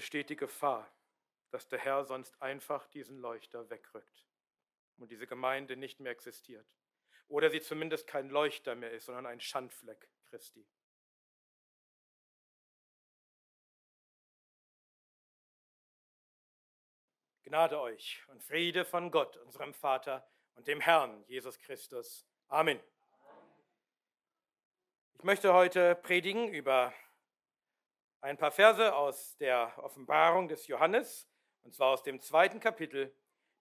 besteht die Gefahr, dass der Herr sonst einfach diesen Leuchter wegrückt und diese Gemeinde nicht mehr existiert. Oder sie zumindest kein Leuchter mehr ist, sondern ein Schandfleck Christi. Gnade euch und Friede von Gott, unserem Vater und dem Herrn Jesus Christus. Amen. Ich möchte heute predigen über ein paar Verse aus der Offenbarung des Johannes, und zwar aus dem zweiten Kapitel,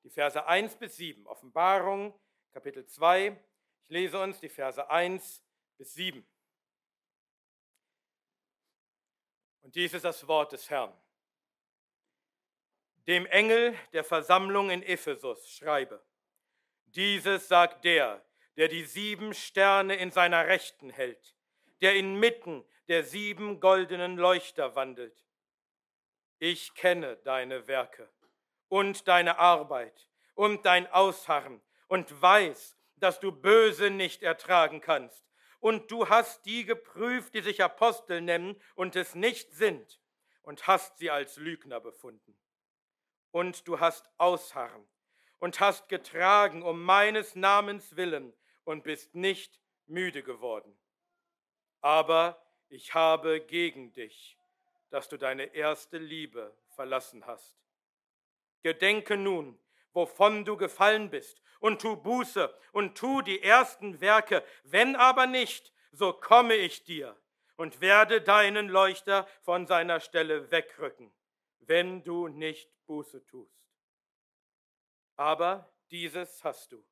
die Verse 1 bis 7. Offenbarung, Kapitel 2. Ich lese uns die Verse 1 bis 7. Und dies ist das Wort des Herrn dem Engel der Versammlung in Ephesus schreibe. Dieses sagt der, der die sieben Sterne in seiner Rechten hält, der inmitten der sieben goldenen Leuchter wandelt. Ich kenne deine Werke und deine Arbeit und dein Ausharren und weiß, dass du Böse nicht ertragen kannst. Und du hast die geprüft, die sich Apostel nennen und es nicht sind, und hast sie als Lügner befunden und du hast ausharren und hast getragen um meines Namens willen und bist nicht müde geworden. Aber ich habe gegen dich, dass du deine erste Liebe verlassen hast. Gedenke nun, wovon du gefallen bist, und tu Buße und tu die ersten Werke, wenn aber nicht, so komme ich dir und werde deinen Leuchter von seiner Stelle wegrücken, wenn du nicht Buße tust. Aber dieses hast du,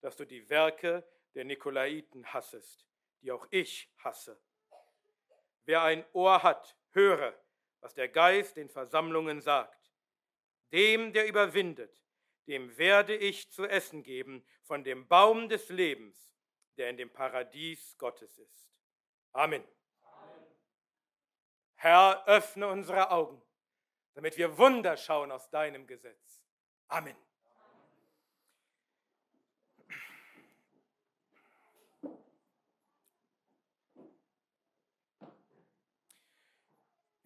dass du die Werke der Nikolaiten hassest, die auch ich hasse. Wer ein Ohr hat, höre, was der Geist den Versammlungen sagt. Dem, der überwindet, dem werde ich zu essen geben von dem Baum des Lebens, der in dem Paradies Gottes ist. Amen. Amen. Herr, öffne unsere Augen damit wir Wunder schauen aus deinem Gesetz. Amen.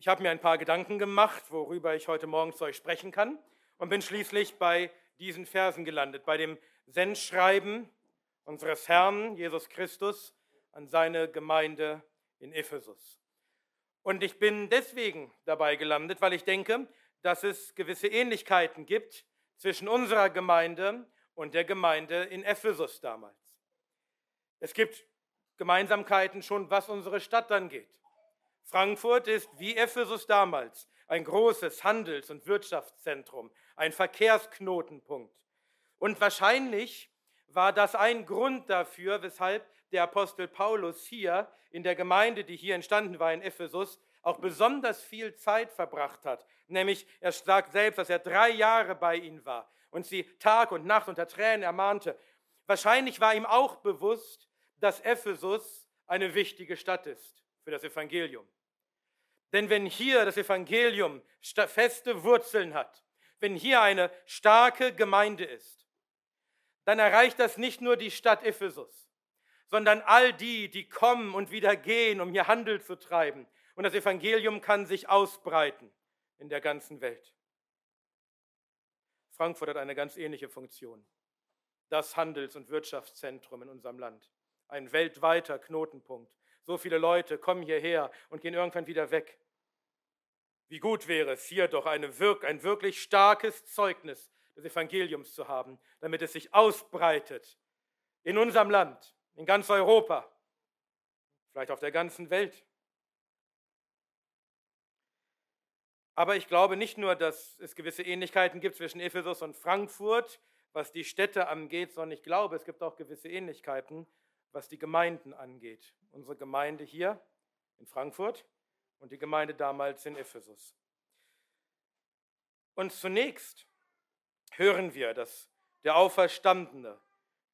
Ich habe mir ein paar Gedanken gemacht, worüber ich heute Morgen zu euch sprechen kann und bin schließlich bei diesen Versen gelandet, bei dem Sendschreiben unseres Herrn Jesus Christus an seine Gemeinde in Ephesus. Und ich bin deswegen dabei gelandet, weil ich denke, dass es gewisse Ähnlichkeiten gibt zwischen unserer Gemeinde und der Gemeinde in Ephesus damals. Es gibt Gemeinsamkeiten schon, was unsere Stadt angeht. Frankfurt ist wie Ephesus damals ein großes Handels- und Wirtschaftszentrum, ein Verkehrsknotenpunkt. Und wahrscheinlich war das ein Grund dafür, weshalb der Apostel Paulus hier in der Gemeinde, die hier entstanden war in Ephesus, auch besonders viel Zeit verbracht hat. Nämlich, er sagt selbst, dass er drei Jahre bei ihnen war und sie Tag und Nacht unter Tränen ermahnte. Wahrscheinlich war ihm auch bewusst, dass Ephesus eine wichtige Stadt ist für das Evangelium. Denn wenn hier das Evangelium feste Wurzeln hat, wenn hier eine starke Gemeinde ist, dann erreicht das nicht nur die Stadt Ephesus, sondern all die, die kommen und wieder gehen, um hier Handel zu treiben. Und das Evangelium kann sich ausbreiten in der ganzen Welt. Frankfurt hat eine ganz ähnliche Funktion. Das Handels- und Wirtschaftszentrum in unserem Land. Ein weltweiter Knotenpunkt. So viele Leute kommen hierher und gehen irgendwann wieder weg. Wie gut wäre es, hier doch eine, ein wirklich starkes Zeugnis des Evangeliums zu haben, damit es sich ausbreitet in unserem Land in ganz Europa, vielleicht auf der ganzen Welt. Aber ich glaube nicht nur, dass es gewisse Ähnlichkeiten gibt zwischen Ephesus und Frankfurt, was die Städte angeht, sondern ich glaube, es gibt auch gewisse Ähnlichkeiten, was die Gemeinden angeht. Unsere Gemeinde hier in Frankfurt und die Gemeinde damals in Ephesus. Und zunächst hören wir, dass der Auferstandene,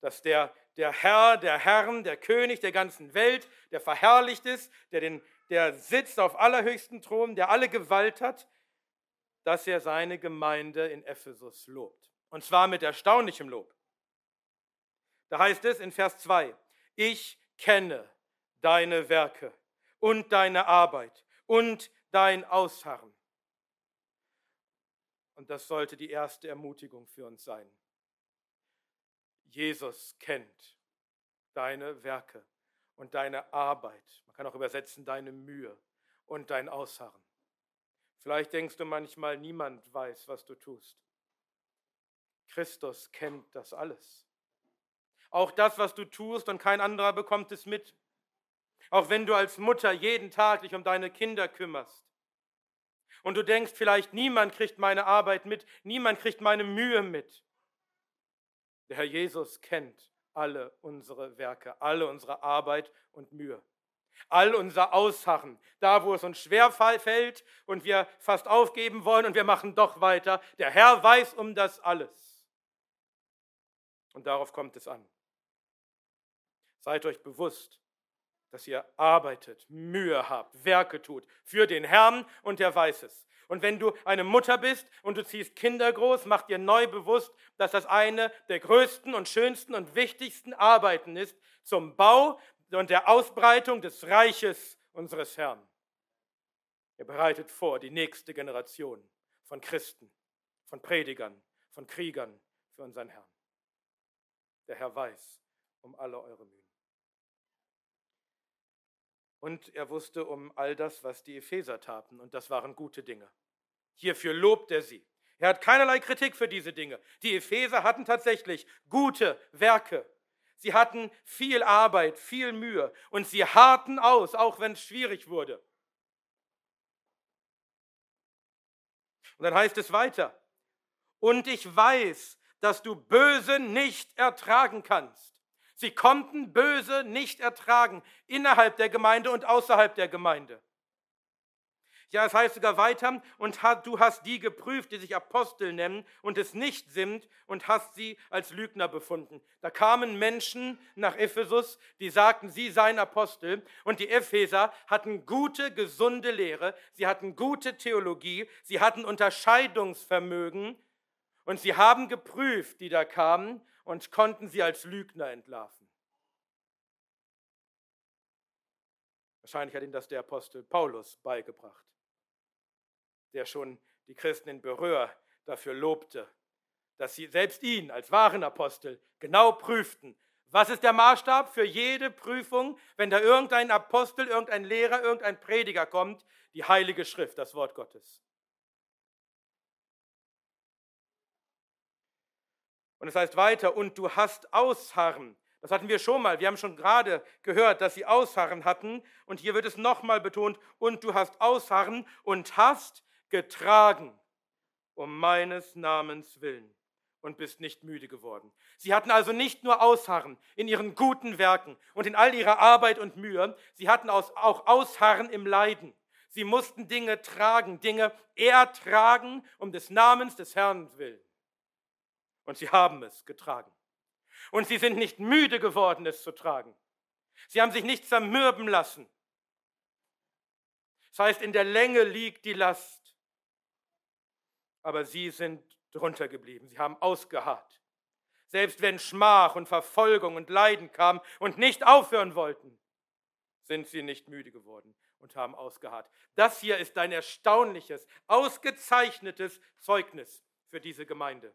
dass der der Herr, der Herrn, der König der ganzen Welt, der verherrlicht ist, der, den, der sitzt auf allerhöchsten Thron, der alle Gewalt hat, dass er seine Gemeinde in Ephesus lobt. Und zwar mit erstaunlichem Lob. Da heißt es in Vers 2, ich kenne deine Werke und deine Arbeit und dein Ausharren. Und das sollte die erste Ermutigung für uns sein. Jesus kennt deine Werke und deine Arbeit. Man kann auch übersetzen deine Mühe und dein Ausharren. Vielleicht denkst du manchmal, niemand weiß, was du tust. Christus kennt das alles. Auch das, was du tust und kein anderer bekommt es mit. Auch wenn du als Mutter jeden Tag dich um deine Kinder kümmerst. Und du denkst vielleicht, niemand kriegt meine Arbeit mit, niemand kriegt meine Mühe mit. Der Herr Jesus kennt alle unsere Werke, alle unsere Arbeit und Mühe. All unser Ausharren, da wo es uns schwer fällt und wir fast aufgeben wollen und wir machen doch weiter. Der Herr weiß um das alles. Und darauf kommt es an. Seid euch bewusst, dass ihr arbeitet, Mühe habt, Werke tut für den Herrn und er weiß es. Und wenn du eine Mutter bist und du ziehst Kinder groß, mach dir neu bewusst, dass das eine der größten und schönsten und wichtigsten Arbeiten ist zum Bau und der Ausbreitung des Reiches unseres Herrn. Er bereitet vor die nächste Generation von Christen, von Predigern, von Kriegern für unseren Herrn. Der Herr weiß um alle eure Mühen. Und er wusste um all das, was die Epheser taten, und das waren gute Dinge. Hierfür lobt er sie. Er hat keinerlei Kritik für diese Dinge. Die Epheser hatten tatsächlich gute Werke. Sie hatten viel Arbeit, viel Mühe und sie harten aus, auch wenn es schwierig wurde. Und dann heißt es weiter, und ich weiß, dass du Böse nicht ertragen kannst. Sie konnten Böse nicht ertragen, innerhalb der Gemeinde und außerhalb der Gemeinde. Ja, es heißt sogar weiter, und du hast die geprüft, die sich Apostel nennen und es nicht sind, und hast sie als Lügner befunden. Da kamen Menschen nach Ephesus, die sagten, sie seien Apostel, und die Epheser hatten gute, gesunde Lehre, sie hatten gute Theologie, sie hatten Unterscheidungsvermögen, und sie haben geprüft, die da kamen, und konnten sie als Lügner entlarven. Wahrscheinlich hat ihnen das der Apostel Paulus beigebracht, der schon die Christen in Berühr dafür lobte, dass sie selbst ihn als wahren Apostel genau prüften. Was ist der Maßstab für jede Prüfung, wenn da irgendein Apostel, irgendein Lehrer, irgendein Prediger kommt? Die Heilige Schrift, das Wort Gottes. Und es heißt weiter, und du hast Ausharren. Das hatten wir schon mal. Wir haben schon gerade gehört, dass sie Ausharren hatten. Und hier wird es nochmal betont, und du hast Ausharren und hast getragen um meines Namens willen und bist nicht müde geworden. Sie hatten also nicht nur Ausharren in ihren guten Werken und in all ihrer Arbeit und Mühe, sie hatten auch Ausharren im Leiden. Sie mussten Dinge tragen, Dinge ertragen um des Namens des Herrn willen. Und sie haben es getragen. Und sie sind nicht müde geworden, es zu tragen. Sie haben sich nicht zermürben lassen. Das heißt, in der Länge liegt die Last. Aber sie sind drunter geblieben. Sie haben ausgeharrt. Selbst wenn Schmach und Verfolgung und Leiden kamen und nicht aufhören wollten, sind sie nicht müde geworden und haben ausgeharrt. Das hier ist ein erstaunliches, ausgezeichnetes Zeugnis für diese Gemeinde.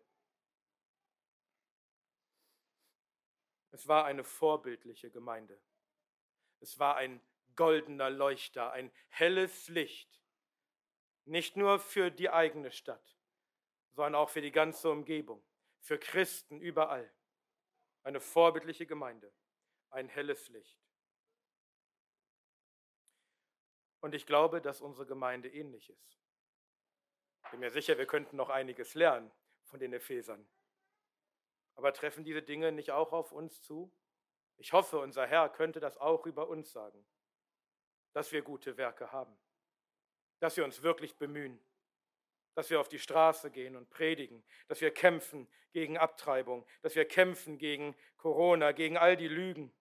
Es war eine vorbildliche Gemeinde. Es war ein goldener Leuchter, ein helles Licht. Nicht nur für die eigene Stadt, sondern auch für die ganze Umgebung, für Christen überall. Eine vorbildliche Gemeinde, ein helles Licht. Und ich glaube, dass unsere Gemeinde ähnlich ist. Ich bin mir sicher, wir könnten noch einiges lernen von den Ephesern. Aber treffen diese Dinge nicht auch auf uns zu? Ich hoffe, unser Herr könnte das auch über uns sagen, dass wir gute Werke haben, dass wir uns wirklich bemühen, dass wir auf die Straße gehen und predigen, dass wir kämpfen gegen Abtreibung, dass wir kämpfen gegen Corona, gegen all die Lügen,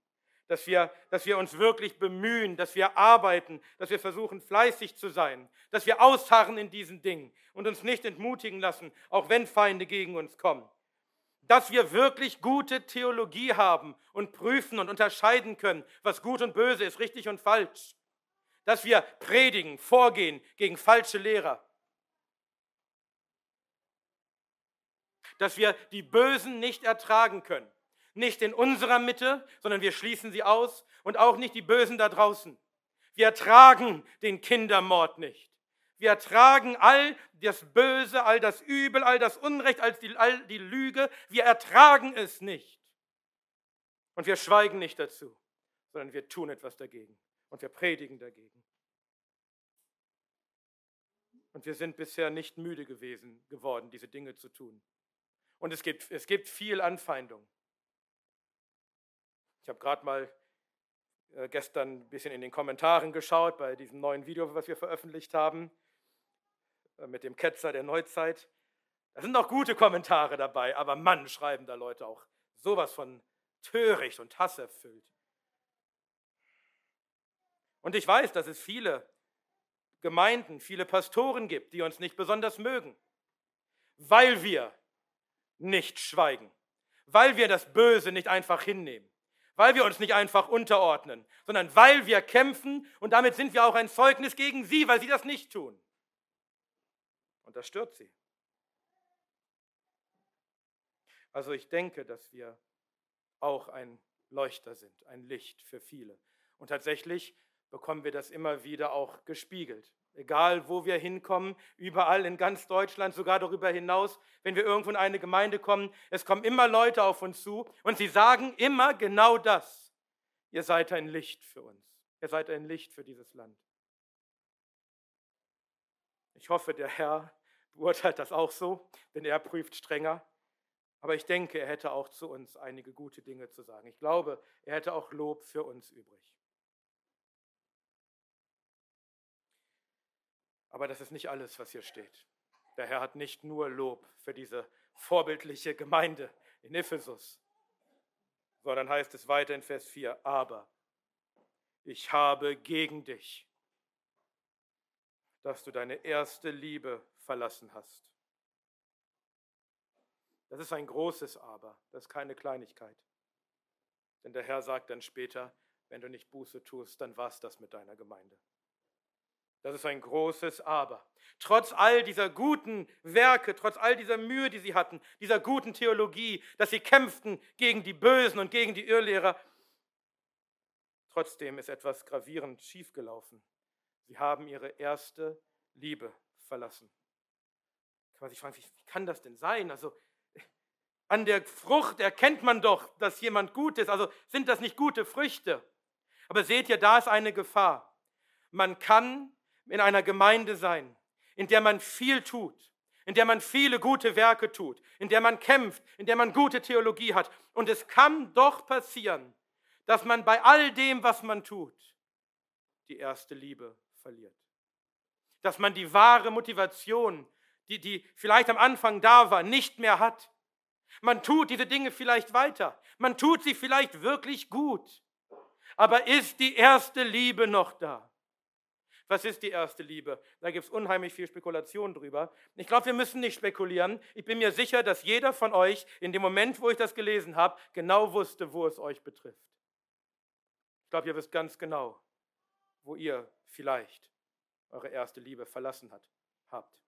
dass wir, dass wir uns wirklich bemühen, dass wir arbeiten, dass wir versuchen, fleißig zu sein, dass wir ausharren in diesen Dingen und uns nicht entmutigen lassen, auch wenn Feinde gegen uns kommen dass wir wirklich gute Theologie haben und prüfen und unterscheiden können, was gut und böse ist, richtig und falsch. Dass wir predigen, vorgehen gegen falsche Lehrer. dass wir die Bösen nicht ertragen können. Nicht in unserer Mitte, sondern wir schließen sie aus und auch nicht die Bösen da draußen. Wir ertragen den Kindermord nicht. Wir ertragen all das Böse, all das Übel, all das Unrecht, all die, all die Lüge. Wir ertragen es nicht. Und wir schweigen nicht dazu, sondern wir tun etwas dagegen. Und wir predigen dagegen. Und wir sind bisher nicht müde gewesen, geworden, diese Dinge zu tun. Und es gibt, es gibt viel Anfeindung. Ich habe gerade mal äh, gestern ein bisschen in den Kommentaren geschaut bei diesem neuen Video, was wir veröffentlicht haben, mit dem Ketzer der Neuzeit. Da sind noch gute Kommentare dabei, aber Mann, schreiben da Leute auch sowas von töricht und hasserfüllt. Und ich weiß, dass es viele Gemeinden, viele Pastoren gibt, die uns nicht besonders mögen, weil wir nicht schweigen, weil wir das Böse nicht einfach hinnehmen, weil wir uns nicht einfach unterordnen, sondern weil wir kämpfen und damit sind wir auch ein Zeugnis gegen sie, weil sie das nicht tun. Und das stört sie. Also ich denke, dass wir auch ein Leuchter sind, ein Licht für viele. Und tatsächlich bekommen wir das immer wieder auch gespiegelt. Egal, wo wir hinkommen, überall in ganz Deutschland, sogar darüber hinaus, wenn wir irgendwo in eine Gemeinde kommen, es kommen immer Leute auf uns zu und sie sagen immer genau das. Ihr seid ein Licht für uns. Ihr seid ein Licht für dieses Land. Ich hoffe, der Herr beurteilt das auch so, denn er prüft strenger. Aber ich denke, er hätte auch zu uns einige gute Dinge zu sagen. Ich glaube, er hätte auch Lob für uns übrig. Aber das ist nicht alles, was hier steht. Der Herr hat nicht nur Lob für diese vorbildliche Gemeinde in Ephesus, sondern heißt es weiter in Vers 4, aber ich habe gegen dich, dass du deine erste Liebe verlassen hast. Das ist ein großes Aber, das ist keine Kleinigkeit. Denn der Herr sagt dann später, wenn du nicht Buße tust, dann war es das mit deiner Gemeinde. Das ist ein großes Aber. Trotz all dieser guten Werke, trotz all dieser Mühe, die sie hatten, dieser guten Theologie, dass sie kämpften gegen die Bösen und gegen die Irrlehrer, trotzdem ist etwas gravierend schiefgelaufen. Sie haben ihre erste Liebe verlassen. Kann man sich fragen, wie kann das denn sein? Also an der Frucht erkennt man doch, dass jemand gut ist. Also sind das nicht gute Früchte? Aber seht ihr, da ist eine Gefahr. Man kann in einer Gemeinde sein, in der man viel tut, in der man viele gute Werke tut, in der man kämpft, in der man gute Theologie hat. Und es kann doch passieren, dass man bei all dem, was man tut, die erste Liebe verliert. Dass man die wahre Motivation, die, die vielleicht am Anfang da war, nicht mehr hat. Man tut diese Dinge vielleicht weiter. Man tut sie vielleicht wirklich gut. Aber ist die erste Liebe noch da? Was ist die erste Liebe? Da gibt es unheimlich viel Spekulation drüber. Ich glaube, wir müssen nicht spekulieren. Ich bin mir sicher, dass jeder von euch in dem Moment, wo ich das gelesen habe, genau wusste, wo es euch betrifft. Ich glaube, ihr wisst ganz genau, wo ihr vielleicht eure erste Liebe verlassen hat, habt.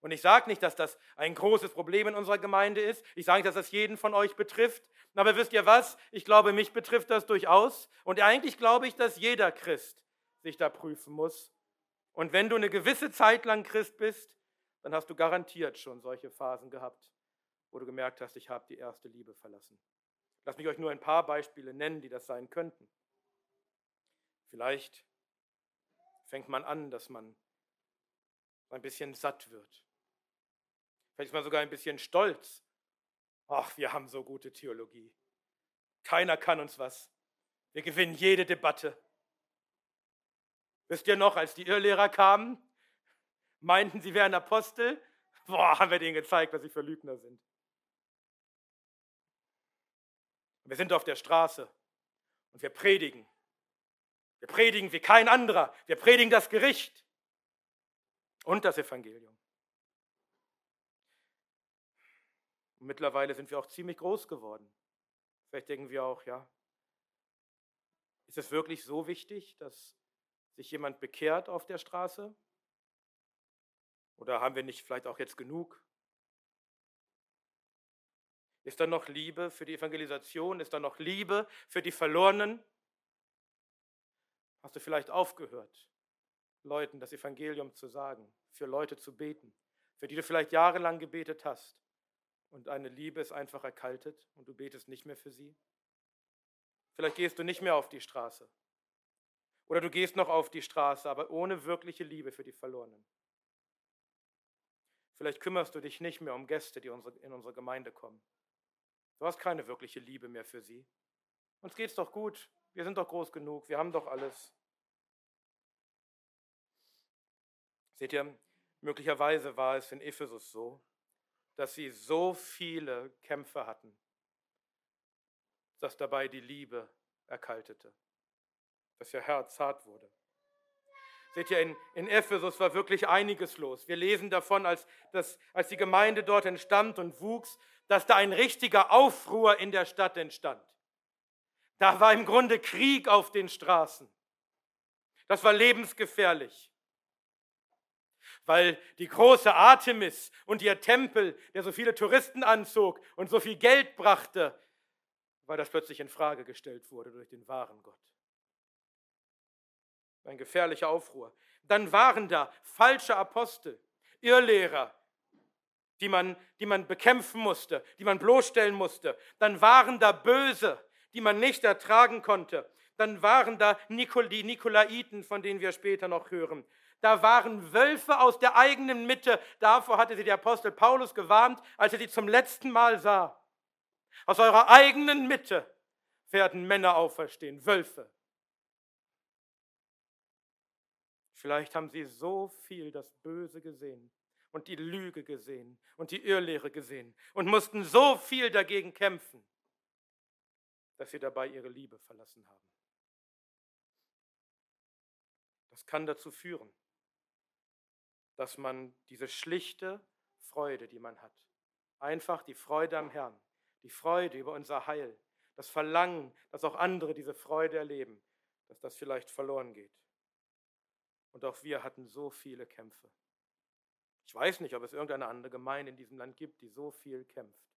Und ich sage nicht, dass das ein großes Problem in unserer Gemeinde ist. Ich sage nicht, dass das jeden von euch betrifft. Aber wisst ihr was? Ich glaube, mich betrifft das durchaus. Und eigentlich glaube ich, dass jeder Christ sich da prüfen muss und wenn du eine gewisse Zeit lang Christ bist, dann hast du garantiert schon solche Phasen gehabt, wo du gemerkt hast, ich habe die erste Liebe verlassen. Lass mich euch nur ein paar Beispiele nennen, die das sein könnten. Vielleicht fängt man an, dass man ein bisschen satt wird. Vielleicht ist man sogar ein bisschen stolz. Ach, wir haben so gute Theologie. Keiner kann uns was. Wir gewinnen jede Debatte. Wisst ihr noch, als die Irrlehrer kamen, meinten, sie wären Apostel? Boah, haben wir denen gezeigt, dass sie für Lügner sind. Wir sind auf der Straße und wir predigen. Wir predigen wie kein anderer. Wir predigen das Gericht und das Evangelium. Und mittlerweile sind wir auch ziemlich groß geworden. Vielleicht denken wir auch, ja, ist es wirklich so wichtig, dass sich jemand bekehrt auf der Straße? Oder haben wir nicht vielleicht auch jetzt genug? Ist da noch Liebe für die Evangelisation? Ist da noch Liebe für die Verlorenen? Hast du vielleicht aufgehört, Leuten das Evangelium zu sagen, für Leute zu beten, für die du vielleicht jahrelang gebetet hast und eine Liebe ist einfach erkaltet und du betest nicht mehr für sie? Vielleicht gehst du nicht mehr auf die Straße. Oder du gehst noch auf die Straße, aber ohne wirkliche Liebe für die Verlorenen. Vielleicht kümmerst du dich nicht mehr um Gäste, die in unsere Gemeinde kommen. Du hast keine wirkliche Liebe mehr für sie. Uns geht's doch gut. Wir sind doch groß genug. Wir haben doch alles. Seht ihr, möglicherweise war es in Ephesus so, dass sie so viele Kämpfe hatten, dass dabei die Liebe erkaltete, dass ihr Herz hart wurde. Seht ihr, in, in Ephesus war wirklich einiges los. Wir lesen davon, als, dass, als die Gemeinde dort entstand und wuchs, dass da ein richtiger Aufruhr in der Stadt entstand. Da war im Grunde Krieg auf den Straßen. Das war lebensgefährlich. Weil die große Artemis und ihr Tempel, der so viele Touristen anzog und so viel Geld brachte, weil das plötzlich in Frage gestellt wurde durch den wahren Gott. Ein gefährlicher Aufruhr. Dann waren da falsche Apostel, Irrlehrer, die man, die man bekämpfen musste, die man bloßstellen musste. Dann waren da Böse, die man nicht ertragen konnte. Dann waren da Nikol, die Nikolaiten, von denen wir später noch hören. Da waren Wölfe aus der eigenen Mitte. Davor hatte sie der Apostel Paulus gewarnt, als er sie zum letzten Mal sah. Aus eurer eigenen Mitte werden Männer auferstehen, Wölfe. Vielleicht haben sie so viel das Böse gesehen und die Lüge gesehen und die Irrlehre gesehen und mussten so viel dagegen kämpfen, dass sie dabei ihre Liebe verlassen haben. Das kann dazu führen, dass man diese schlichte Freude, die man hat, einfach die Freude am Herrn, die Freude über unser Heil, das Verlangen, dass auch andere diese Freude erleben, dass das vielleicht verloren geht. Und auch wir hatten so viele Kämpfe. Ich weiß nicht, ob es irgendeine andere Gemeinde in diesem Land gibt, die so viel kämpft.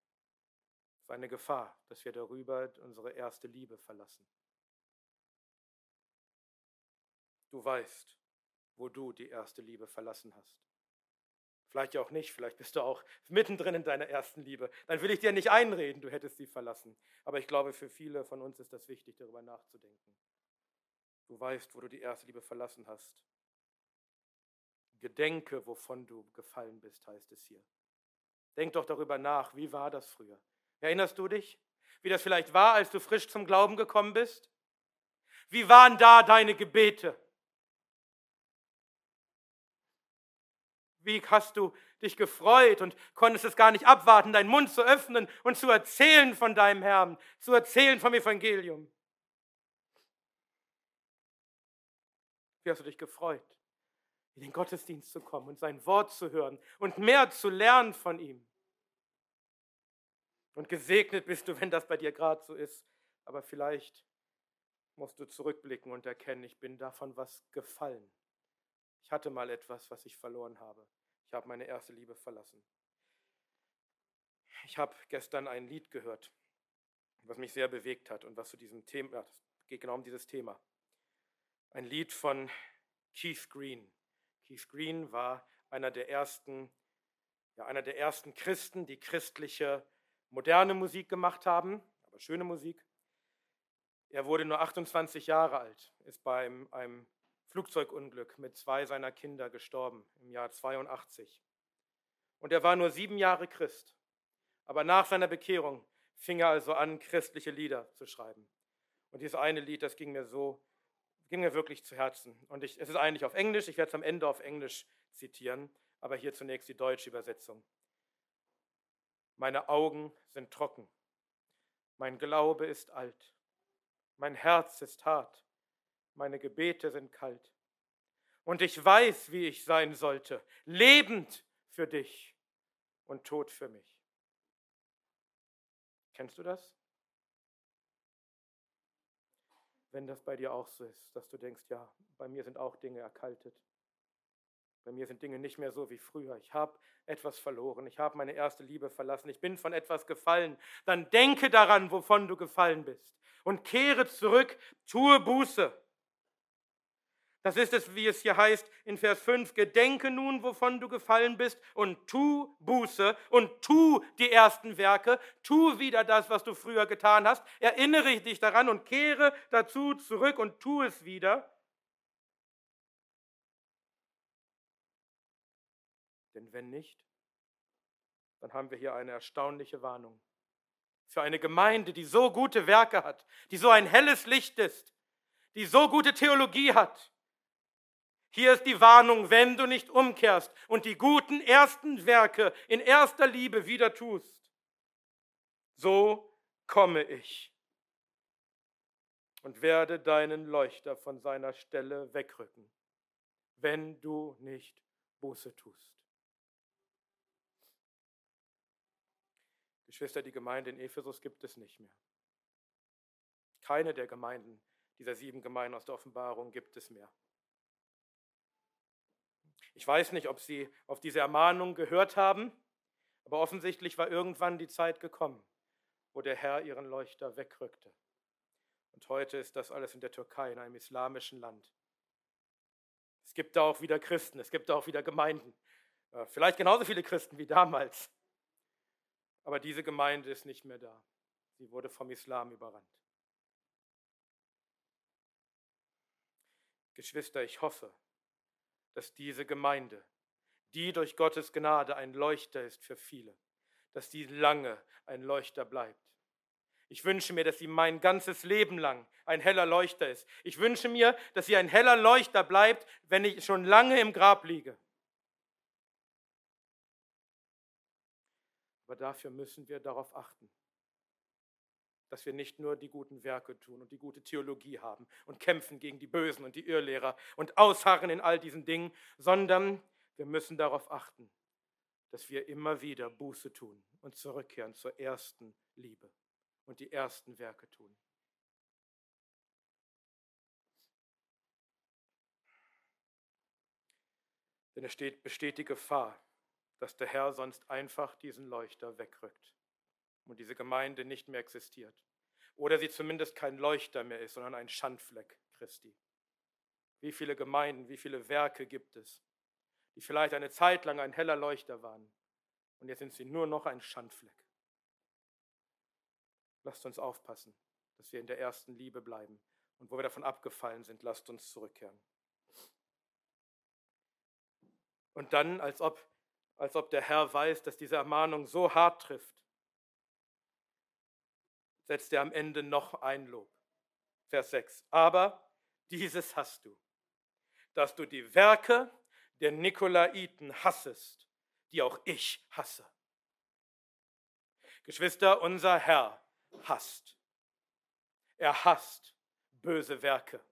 Es ist eine Gefahr, dass wir darüber unsere erste Liebe verlassen. Du weißt, wo du die erste Liebe verlassen hast. Vielleicht ja auch nicht, vielleicht bist du auch mittendrin in deiner ersten Liebe. Dann will ich dir nicht einreden, du hättest sie verlassen. Aber ich glaube, für viele von uns ist das wichtig, darüber nachzudenken. Du weißt, wo du die erste Liebe verlassen hast. Gedenke, wovon du gefallen bist, heißt es hier. Denk doch darüber nach, wie war das früher? Erinnerst du dich, wie das vielleicht war, als du frisch zum Glauben gekommen bist? Wie waren da deine Gebete? Wie hast du dich gefreut und konntest es gar nicht abwarten, deinen Mund zu öffnen und zu erzählen von deinem Herrn, zu erzählen vom Evangelium? Wie hast du dich gefreut? in den Gottesdienst zu kommen und sein Wort zu hören und mehr zu lernen von ihm. Und gesegnet bist du, wenn das bei dir gerade so ist. Aber vielleicht musst du zurückblicken und erkennen, ich bin davon was gefallen. Ich hatte mal etwas, was ich verloren habe. Ich habe meine erste Liebe verlassen. Ich habe gestern ein Lied gehört, was mich sehr bewegt hat und was zu diesem Thema, ja, geht genau um dieses Thema. Ein Lied von Keith Green. Keith Green war einer der ersten, ja, einer der ersten Christen, die christliche moderne Musik gemacht haben, aber schöne Musik. Er wurde nur 28 Jahre alt, ist bei einem, Flugzeugunglück mit zwei seiner Kinder gestorben im Jahr 82. Und er war nur sieben Jahre Christ. Aber nach seiner Bekehrung fing er also an, christliche Lieder zu schreiben. Und dieses eine Lied, das ging mir so ging mir wirklich zu Herzen. Und ich, es ist eigentlich auf Englisch, ich werde es am Ende auf Englisch zitieren, aber hier zunächst die deutsche Übersetzung. Meine Augen sind trocken, mein Glaube ist alt, mein Herz ist hart, meine Gebete sind kalt. Und ich weiß, wie ich sein sollte, lebend für dich und tot für mich. Kennst du das? wenn das bei dir auch so ist, dass du denkst, ja, bei mir sind auch Dinge erkaltet. Bei mir sind Dinge nicht mehr so wie früher. Ich habe etwas verloren. Ich habe meine erste Liebe verlassen. Ich bin von etwas gefallen. Dann denke daran, wovon du gefallen bist. Und kehre zurück, tue Buße. Das ist es, wie es hier heißt in Vers 5. Gedenke nun, wovon du gefallen bist und tu Buße und tu die ersten Werke. Tu wieder das, was du früher getan hast. Erinnere dich daran und kehre dazu zurück und tu es wieder. Wenn nicht, dann haben wir hier eine erstaunliche Warnung. Für eine Gemeinde, die so gute Werke hat, die so ein helles Licht ist, die so gute Theologie hat, hier ist die Warnung, wenn du nicht umkehrst und die guten ersten Werke in erster Liebe wieder tust, so komme ich und werde deinen Leuchter von seiner Stelle wegrücken, wenn du nicht Buße tust. Geschwister, die Gemeinde in Ephesus gibt es nicht mehr. Keine der Gemeinden, dieser sieben Gemeinden aus der Offenbarung gibt es mehr. Ich weiß nicht, ob Sie auf diese Ermahnung gehört haben, aber offensichtlich war irgendwann die Zeit gekommen, wo der Herr ihren Leuchter wegrückte. Und heute ist das alles in der Türkei, in einem islamischen Land. Es gibt da auch wieder Christen, es gibt da auch wieder Gemeinden. Äh, vielleicht genauso viele Christen wie damals. Aber diese Gemeinde ist nicht mehr da. Sie wurde vom Islam überrannt. Geschwister, ich hoffe, dass diese Gemeinde, die durch Gottes Gnade ein Leuchter ist für viele, dass die lange ein Leuchter bleibt. Ich wünsche mir, dass sie mein ganzes Leben lang ein heller Leuchter ist. Ich wünsche mir, dass sie ein heller Leuchter bleibt, wenn ich schon lange im Grab liege. Aber dafür müssen wir darauf achten, dass wir nicht nur die guten Werke tun und die gute Theologie haben und kämpfen gegen die Bösen und die Irrlehrer und ausharren in all diesen Dingen, sondern wir müssen darauf achten, dass wir immer wieder Buße tun und zurückkehren zur ersten Liebe und die ersten Werke tun. Denn es steht, besteht die Gefahr, dass der Herr sonst einfach diesen Leuchter wegrückt und diese Gemeinde nicht mehr existiert. Oder sie zumindest kein Leuchter mehr ist, sondern ein Schandfleck Christi. Wie viele Gemeinden, wie viele Werke gibt es, die vielleicht eine Zeit lang ein heller Leuchter waren und jetzt sind sie nur noch ein Schandfleck. Lasst uns aufpassen, dass wir in der ersten Liebe bleiben und wo wir davon abgefallen sind, lasst uns zurückkehren. Und dann, als ob, als ob der Herr weiß, dass diese Ermahnung so hart trifft, setzt er am Ende noch ein Lob. Vers 6. Aber dieses hast du, dass du die Werke der Nikolaiten hassest, die auch ich hasse. Geschwister, unser Herr hasst. Er hasst böse Werke.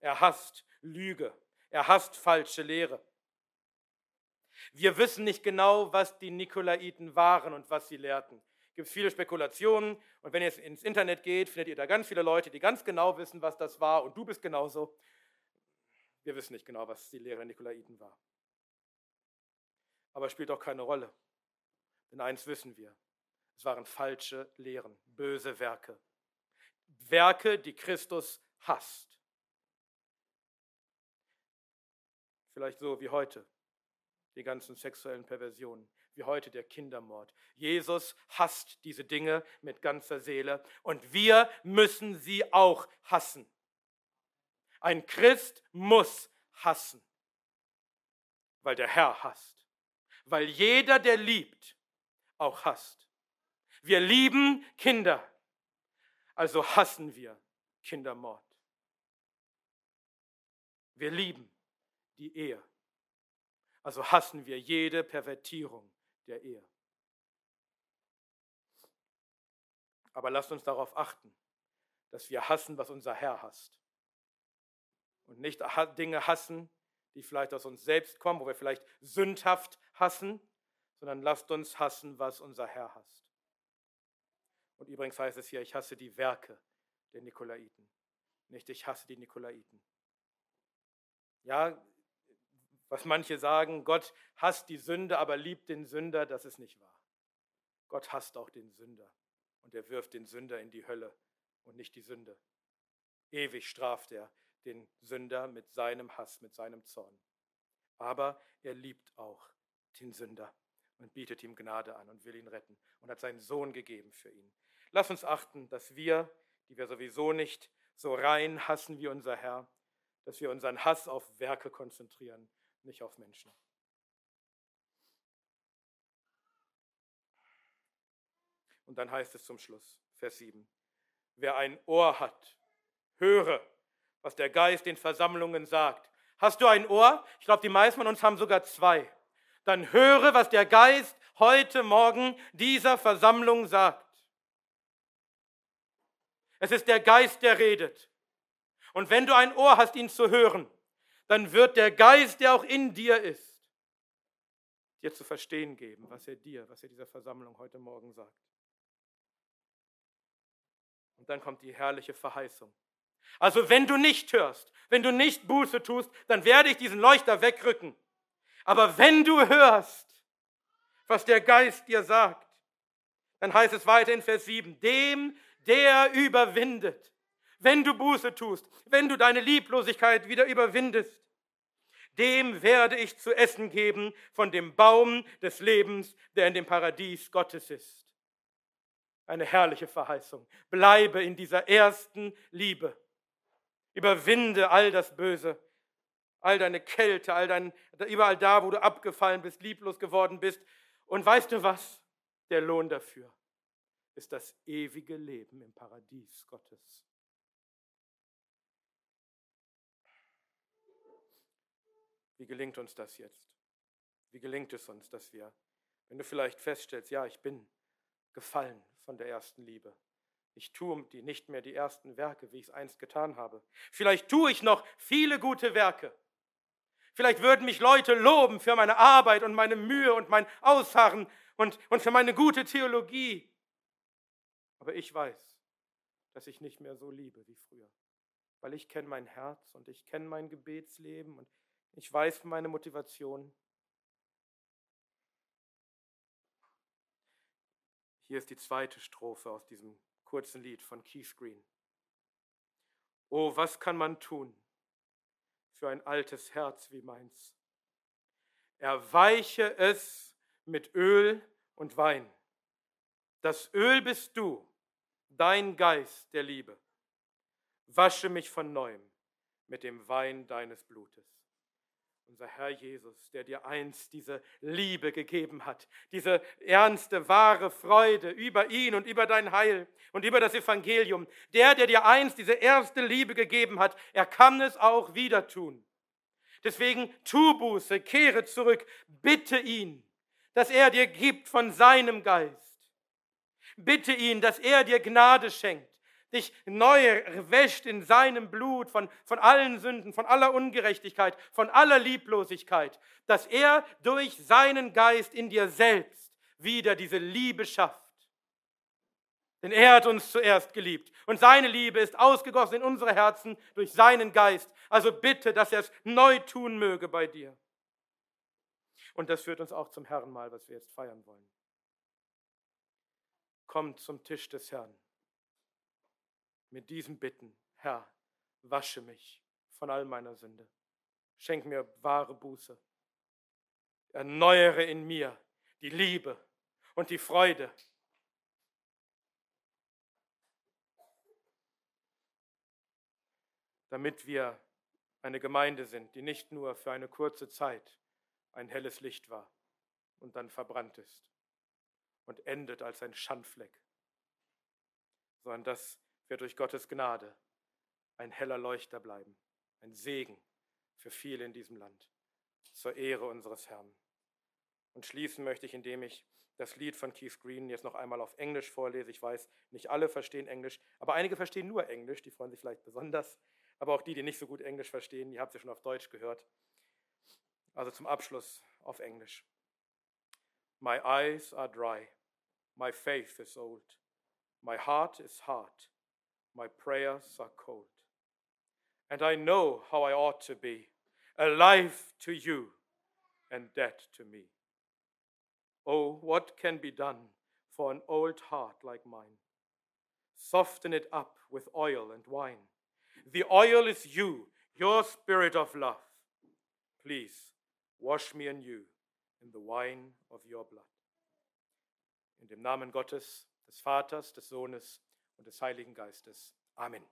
Er hasst Lüge. Er hasst falsche Lehre. Wir wissen nicht genau, was die Nikolaiten waren und was sie lehrten gibt viele Spekulationen. Und wenn ihr ins Internet geht, findet ihr da ganz viele Leute, die ganz genau wissen, was das war. Und du bist genauso. Wir wissen nicht genau, was die Lehre der Nikolaiten war. Aber es spielt auch keine Rolle. Denn eins wissen wir. Es waren falsche Lehren, böse Werke. Werke, die Christus hasst. Vielleicht so wie heute, die ganzen sexuellen Perversionen wie heute der Kindermord. Jesus hasst diese Dinge mit ganzer Seele und wir müssen sie auch hassen. Ein Christ muss hassen, weil der Herr hasst, weil jeder, der liebt, auch hasst. Wir lieben Kinder, also hassen wir Kindermord. Wir lieben die Ehe, also hassen wir jede Pervertierung der Ehe. Aber lasst uns darauf achten, dass wir hassen, was unser Herr hasst. Und nicht Dinge hassen, die vielleicht aus uns selbst kommen, wo wir vielleicht sündhaft hassen, sondern lasst uns hassen, was unser Herr hasst. Und übrigens heißt es hier, ich hasse die Werke der Nikolaiten, nicht ich hasse die Nikolaiten. Ja, Was manche sagen, Gott hasst die Sünde, aber liebt den Sünder, das ist nicht wahr. Gott hasst auch den Sünder und er wirft den Sünder in die Hölle und nicht die Sünde. Ewig straft er den Sünder mit seinem Hass, mit seinem Zorn. Aber er liebt auch den Sünder und bietet ihm Gnade an und will ihn retten und hat seinen Sohn gegeben für ihn. Lass uns achten, dass wir, die wir sowieso nicht so rein hassen wie unser Herr, dass wir unseren Hass auf Werke konzentrieren, nicht auf Menschen. Und dann heißt es zum Schluss, Vers 7, wer ein Ohr hat, höre, was der Geist den Versammlungen sagt. Hast du ein Ohr? Ich glaube, die meisten von uns haben sogar zwei. Dann höre, was der Geist heute Morgen dieser Versammlung sagt. Es ist der Geist, der redet. Und wenn du ein Ohr hast, ihn zu hören, dann wird der Geist, der auch in dir ist, dir zu verstehen geben, was er dir, was er dieser Versammlung heute Morgen sagt. Und dann kommt die herrliche Verheißung. Also wenn du nicht hörst, wenn du nicht Buße tust, dann werde ich diesen Leuchter wegrücken. Aber wenn du hörst, was der Geist dir sagt, dann heißt es weiter in Vers 7, dem, der überwindet, wenn du Buße tust, wenn du deine Lieblosigkeit wieder überwindest, dem werde ich zu essen geben von dem Baum des Lebens, der in dem Paradies Gottes ist. Eine herrliche Verheißung. Bleibe in dieser ersten Liebe. Überwinde all das Böse, all deine Kälte, all dein, überall da, wo du abgefallen bist, lieblos geworden bist. Und weißt du was? Der Lohn dafür ist das ewige Leben im Paradies Gottes. Wie gelingt uns das jetzt? Wie gelingt es uns, dass wir, wenn du vielleicht feststellst, ja, ich bin gefallen von der ersten Liebe, ich tue die nicht mehr die ersten Werke, wie ich es einst getan habe. Vielleicht tue ich noch viele gute Werke. Vielleicht würden mich Leute loben für meine Arbeit und meine Mühe und mein Ausharren und, und für meine gute Theologie. Aber ich weiß, dass ich nicht mehr so liebe wie früher, weil ich kenne mein Herz und ich kenne mein Gebetsleben und ich weiß meine Motivation. Hier ist die zweite Strophe aus diesem kurzen Lied von Keith Green. Oh, was kann man tun für ein altes Herz wie meins? Erweiche es mit Öl und Wein. Das Öl bist du, dein Geist der Liebe. Wasche mich von neuem mit dem Wein deines Blutes unser Herr Jesus, der dir einst diese Liebe gegeben hat, diese ernste, wahre Freude über ihn und über dein Heil und über das Evangelium. Der, der dir einst diese erste Liebe gegeben hat, er kann es auch wieder tun. Deswegen tu Buße, kehre zurück, bitte ihn, dass er dir gibt von seinem Geist. Bitte ihn, dass er dir Gnade schenkt dich neu wäscht in seinem Blut von, von allen Sünden, von aller Ungerechtigkeit, von aller Lieblosigkeit, dass er durch seinen Geist in dir selbst wieder diese Liebe schafft. Denn er hat uns zuerst geliebt und seine Liebe ist ausgegossen in unsere Herzen durch seinen Geist. Also bitte, dass er es neu tun möge bei dir. Und das führt uns auch zum Herrenmahl, was wir jetzt feiern wollen. Kommt zum Tisch des Herrn mit diesen Bitten, Herr, wasche mich von all meiner Sünde. Schenk mir wahre Buße. Erneuere in mir die Liebe und die Freude. Damit wir eine Gemeinde sind, die nicht nur für eine kurze Zeit ein helles Licht war und dann verbrannt ist und endet als ein Schandfleck, sondern dass wird durch Gottes Gnade ein heller Leuchter bleiben, ein Segen für viele in diesem Land, zur Ehre unseres Herrn. Und schließen möchte ich, indem ich das Lied von Keith Green jetzt noch einmal auf Englisch vorlese. Ich weiß, nicht alle verstehen Englisch, aber einige verstehen nur Englisch, die freuen sich vielleicht besonders. Aber auch die, die nicht so gut Englisch verstehen, die habt ihr schon auf Deutsch gehört. Also zum Abschluss auf Englisch. My eyes are dry, my faith is old, my heart is hard. My prayers are cold. And I know how I ought to be alive to you, and dead to me. Oh, what can be done for an old heart like mine? Soften it up with oil and wine. The oil is you, your spirit of love. Please wash me anew in the wine of your blood. In dem Namen Gottes, des Vaters, des Sohnes und des Heiligen Geistes. Amen.